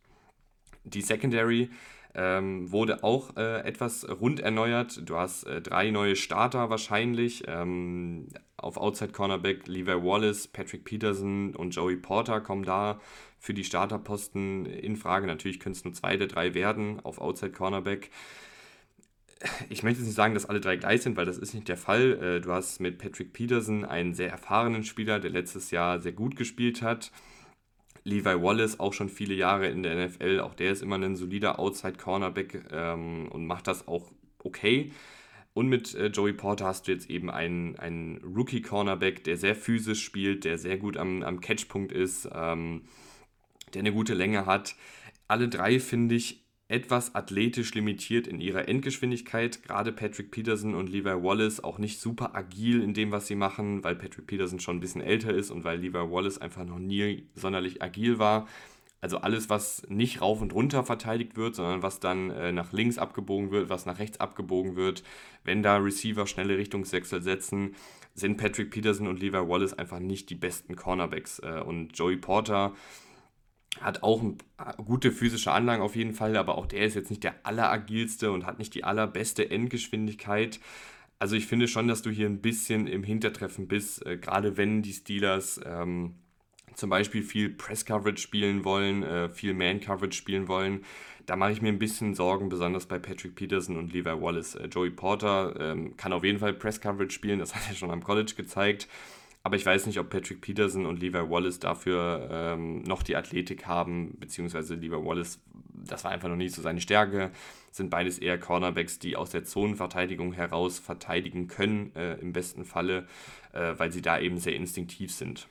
Die Secondary ähm, wurde auch äh, etwas rund erneuert. Du hast äh, drei neue Starter wahrscheinlich. Ähm, auf Outside Cornerback Levi Wallace, Patrick Peterson und Joey Porter kommen da für die Starterposten in Frage. Natürlich können es nur zwei der drei werden auf Outside Cornerback ich möchte jetzt nicht sagen, dass alle drei gleich sind, weil das ist nicht der Fall. Äh, du hast mit Patrick Peterson einen sehr erfahrenen Spieler, der letztes Jahr sehr gut gespielt hat. Levi Wallace auch schon viele Jahre in der NFL, auch der ist immer ein solider Outside Cornerback ähm, und macht das auch okay. Und mit äh, Joey Porter hast du jetzt eben einen, einen Rookie-Cornerback, der sehr physisch spielt, der sehr gut am, am Catchpunkt ist, ähm, der eine gute Länge hat. Alle drei finde ich etwas athletisch limitiert in ihrer Endgeschwindigkeit. Gerade Patrick Peterson und Levi Wallace auch nicht super agil in dem, was sie machen, weil Patrick Peterson schon ein bisschen älter ist und weil Levi Wallace einfach noch nie sonderlich agil war. Also alles, was nicht rauf und runter verteidigt wird, sondern was dann äh, nach links abgebogen wird, was nach rechts abgebogen wird. Wenn da Receiver schnelle Richtungswechsel setzen, sind Patrick Peterson und Levi Wallace einfach nicht die besten Cornerbacks. Äh, und Joey Porter hat auch gute physische Anlagen auf jeden Fall, aber auch der ist jetzt nicht der alleragilste und hat nicht die allerbeste Endgeschwindigkeit. Also ich finde schon, dass du hier ein bisschen im Hintertreffen bist, äh, gerade wenn die Steelers ähm, zum Beispiel viel Press-Coverage spielen wollen, äh, viel Man-Coverage spielen wollen. Da mache ich mir ein bisschen Sorgen, besonders bei Patrick Peterson und Levi Wallace. Äh, Joey Porter ähm, kann auf jeden Fall Press-Coverage spielen, das hat er schon am College gezeigt. Aber ich weiß nicht, ob Patrick Peterson und Levi Wallace dafür ähm, noch die Athletik haben, beziehungsweise Levi Wallace, das war einfach noch nie so seine Stärke. Sind beides eher Cornerbacks, die aus der Zonenverteidigung heraus verteidigen können, äh, im besten Falle, äh, weil sie da eben sehr instinktiv sind.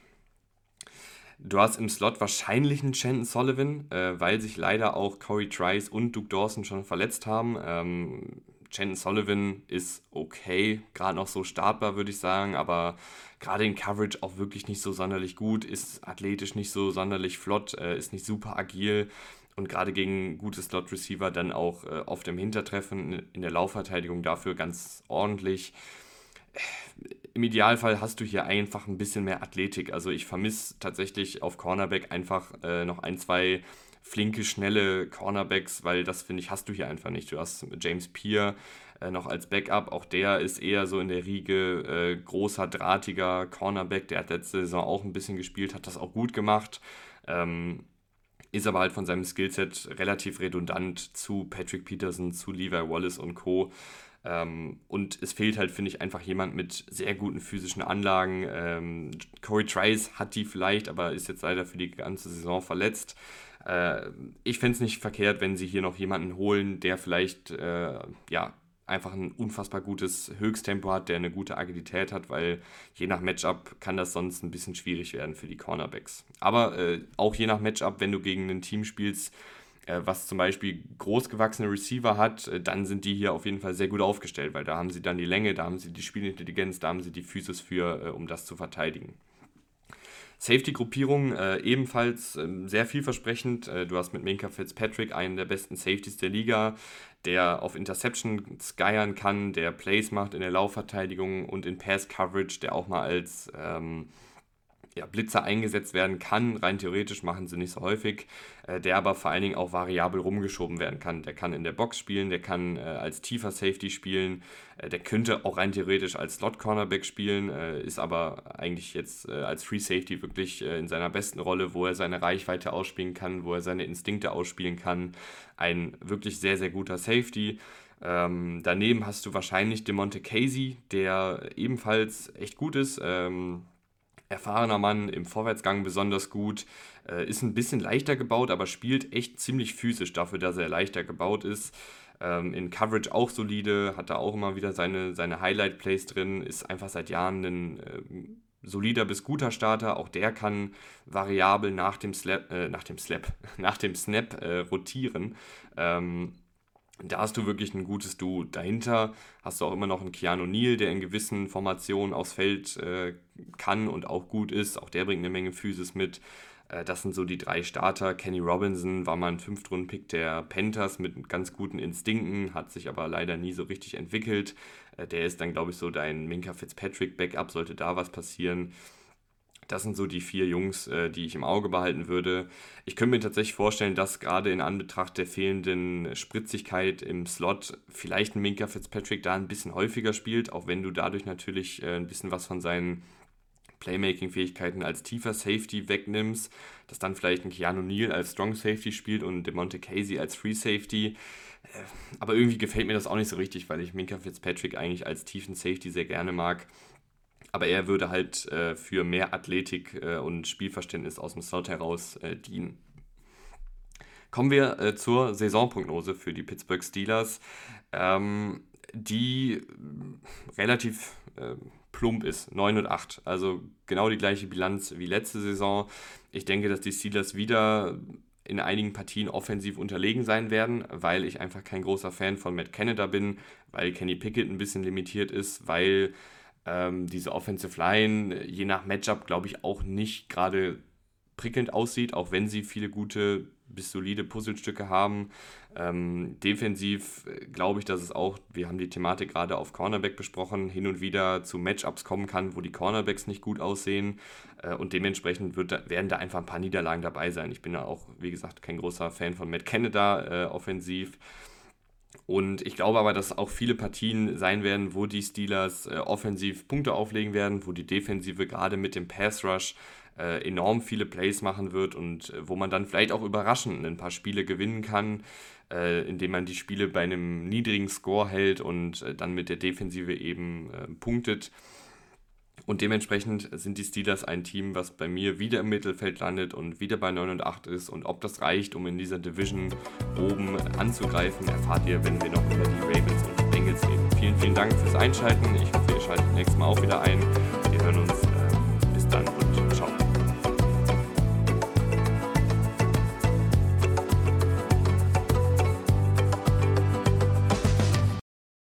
Du hast im Slot wahrscheinlich einen Shannon Sullivan, äh, weil sich leider auch Corey Trice und Duke Dawson schon verletzt haben. Ähm, Shannon Sullivan ist okay, gerade noch so startbar, würde ich sagen, aber gerade in Coverage auch wirklich nicht so sonderlich gut, ist athletisch nicht so sonderlich flott, äh, ist nicht super agil und gerade gegen gute Slot-Receiver dann auch äh, auf dem Hintertreffen in der Laufverteidigung dafür ganz ordentlich. Im Idealfall hast du hier einfach ein bisschen mehr Athletik. Also ich vermisse tatsächlich auf Cornerback einfach äh, noch ein, zwei flinke, schnelle Cornerbacks, weil das finde ich, hast du hier einfach nicht. Du hast James Peer äh, noch als Backup, auch der ist eher so in der Riege äh, großer, drahtiger Cornerback, der hat letzte Saison auch ein bisschen gespielt, hat das auch gut gemacht. Ähm, ist aber halt von seinem Skillset relativ redundant zu Patrick Peterson, zu Levi Wallace und Co. Ähm, und es fehlt halt, finde ich, einfach jemand mit sehr guten physischen Anlagen. Ähm, Corey Trice hat die vielleicht, aber ist jetzt leider für die ganze Saison verletzt. Äh, ich fände es nicht verkehrt, wenn sie hier noch jemanden holen, der vielleicht äh, ja, einfach ein unfassbar gutes Höchsttempo hat, der eine gute Agilität hat, weil je nach Matchup kann das sonst ein bisschen schwierig werden für die Cornerbacks. Aber äh, auch je nach Matchup, wenn du gegen ein Team spielst, äh, was zum Beispiel großgewachsene Receiver hat, äh, dann sind die hier auf jeden Fall sehr gut aufgestellt, weil da haben sie dann die Länge, da haben sie die Spielintelligenz, da haben sie die Physis für, äh, um das zu verteidigen. Safety-Gruppierung äh, ebenfalls äh, sehr vielversprechend. Äh, du hast mit Minka Fitzpatrick einen der besten Safeties der Liga, der auf Interception skeiern kann, der Plays macht in der Laufverteidigung und in Pass-Coverage, der auch mal als ähm, ja, Blitzer eingesetzt werden kann. Rein theoretisch machen sie nicht so häufig, äh, der aber vor allen Dingen auch variabel rumgeschoben werden kann. Der kann in der Box spielen, der kann äh, als tiefer Safety spielen, äh, der könnte auch rein theoretisch als Slot Cornerback spielen, äh, ist aber eigentlich jetzt äh, als Free Safety wirklich äh, in seiner besten Rolle, wo er seine Reichweite ausspielen kann, wo er seine Instinkte ausspielen kann. Ein wirklich sehr, sehr guter Safety. Ähm, daneben hast du wahrscheinlich DeMonte Casey, der ebenfalls echt gut ist. Ähm, erfahrener Mann, im Vorwärtsgang besonders gut, äh, ist ein bisschen leichter gebaut, aber spielt echt ziemlich physisch dafür, dass er leichter gebaut ist. Ähm, in Coverage auch solide, hat da auch immer wieder seine, seine Highlight-Plays drin, ist einfach seit Jahren ein äh, solider bis guter Starter. Auch der kann variabel nach dem Slap, äh, nach dem Slap, nach dem Snap äh, rotieren. Ähm, da hast du wirklich ein gutes Duo. Dahinter hast du auch immer noch einen Keanu Neal, der in gewissen Formationen aufs Feld äh, kann und auch gut ist. Auch der bringt eine Menge Physis mit. Äh, das sind so die drei Starter. Kenny Robinson war mal ein Fünftrunden-Pick der Panthers mit ganz guten Instinkten, hat sich aber leider nie so richtig entwickelt. Äh, der ist dann, glaube ich, so dein Minka Fitzpatrick-Backup, sollte da was passieren. Das sind so die vier Jungs, äh, die ich im Auge behalten würde. Ich könnte mir tatsächlich vorstellen, dass gerade in Anbetracht der fehlenden Spritzigkeit im Slot vielleicht ein Minka Fitzpatrick da ein bisschen häufiger spielt, auch wenn du dadurch natürlich äh, ein bisschen was von seinen Playmaking-Fähigkeiten als tiefer Safety wegnimmst, dass dann vielleicht ein Keanu Neal als Strong Safety spielt und DeMonte Casey als Free Safety. Äh, aber irgendwie gefällt mir das auch nicht so richtig, weil ich Minka Fitzpatrick eigentlich als tiefen Safety sehr gerne mag. Aber er würde halt äh, für mehr Athletik äh, und Spielverständnis aus dem Slot heraus äh, dienen. Kommen wir äh, zur Saisonprognose für die Pittsburgh Steelers, ähm, die relativ äh, plump ist, 9 und 8. Also genau die gleiche Bilanz wie letzte Saison. Ich denke, dass die Steelers wieder in einigen Partien offensiv unterlegen sein werden, weil ich einfach kein großer Fan von Matt Canada bin, weil Kenny Pickett ein bisschen limitiert ist, weil ähm, diese Offensive Line je nach Matchup, glaube ich, auch nicht gerade prickelnd aussieht, auch wenn sie viele gute bis solide Puzzlestücke haben. Ähm, defensiv äh, glaube ich, dass es auch, wir haben die Thematik gerade auf Cornerback besprochen, hin und wieder zu Matchups kommen kann, wo die Cornerbacks nicht gut aussehen äh, und dementsprechend wird, werden da einfach ein paar Niederlagen dabei sein. Ich bin da auch, wie gesagt, kein großer Fan von Matt Canada äh, offensiv. Und ich glaube aber, dass auch viele Partien sein werden, wo die Steelers äh, offensiv Punkte auflegen werden, wo die Defensive gerade mit dem Pass Rush äh, enorm viele Plays machen wird und äh, wo man dann vielleicht auch überraschend ein paar Spiele gewinnen kann, äh, indem man die Spiele bei einem niedrigen Score hält und äh, dann mit der Defensive eben äh, punktet. Und dementsprechend sind die Steelers ein Team, was bei mir wieder im Mittelfeld landet und wieder bei 9 und 8 ist. Und ob das reicht, um in dieser Division oben anzugreifen, erfahrt ihr, wenn wir noch über die Ravens und Bengals reden. Vielen, vielen Dank fürs Einschalten. Ich hoffe, ihr schaltet nächstes Mal auch wieder ein.